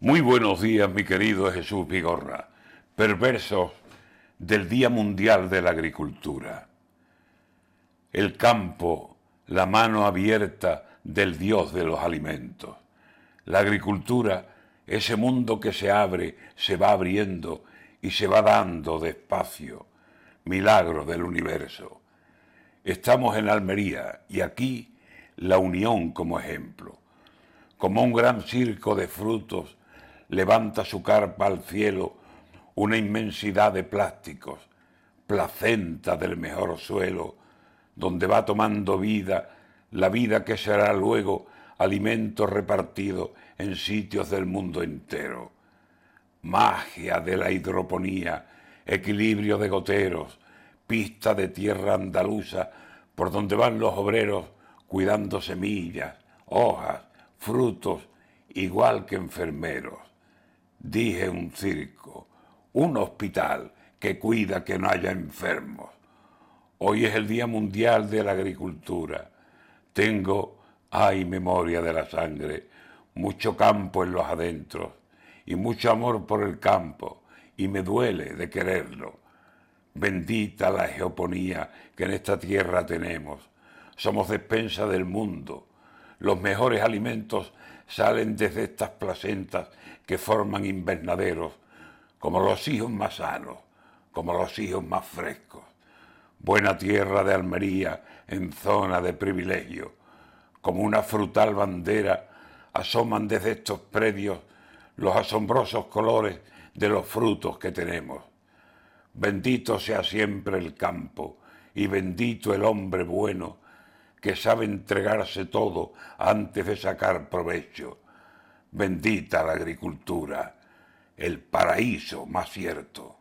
Muy buenos días, mi querido Jesús Vigorra, perversos del Día Mundial de la Agricultura. El campo, la mano abierta del Dios de los alimentos. La agricultura, ese mundo que se abre, se va abriendo y se va dando despacio. Milagro del universo. Estamos en Almería y aquí la unión como ejemplo. Como un gran circo de frutos, levanta su carpa al cielo una inmensidad de plásticos, placenta del mejor suelo, donde va tomando vida la vida que será luego alimento repartido en sitios del mundo entero. Magia de la hidroponía, equilibrio de goteros, pista de tierra andaluza por donde van los obreros cuidando semillas, hojas, frutos, igual que enfermeros. Dije un circo, un hospital que cuida que no haya enfermos. Hoy es el Día Mundial de la Agricultura. Tengo, ay memoria de la sangre, mucho campo en los adentros y mucho amor por el campo y me duele de quererlo. Bendita la geoponía que en esta tierra tenemos. Somos despensa del mundo. Los mejores alimentos salen desde estas placentas que forman invernaderos, como los hijos más sanos, como los hijos más frescos. Buena tierra de Almería en zona de privilegio, como una frutal bandera, asoman desde estos predios los asombrosos colores de los frutos que tenemos. Bendito sea siempre el campo y bendito el hombre bueno que sabe entregarse todo antes de sacar provecho. Bendita la agricultura, el paraíso más cierto.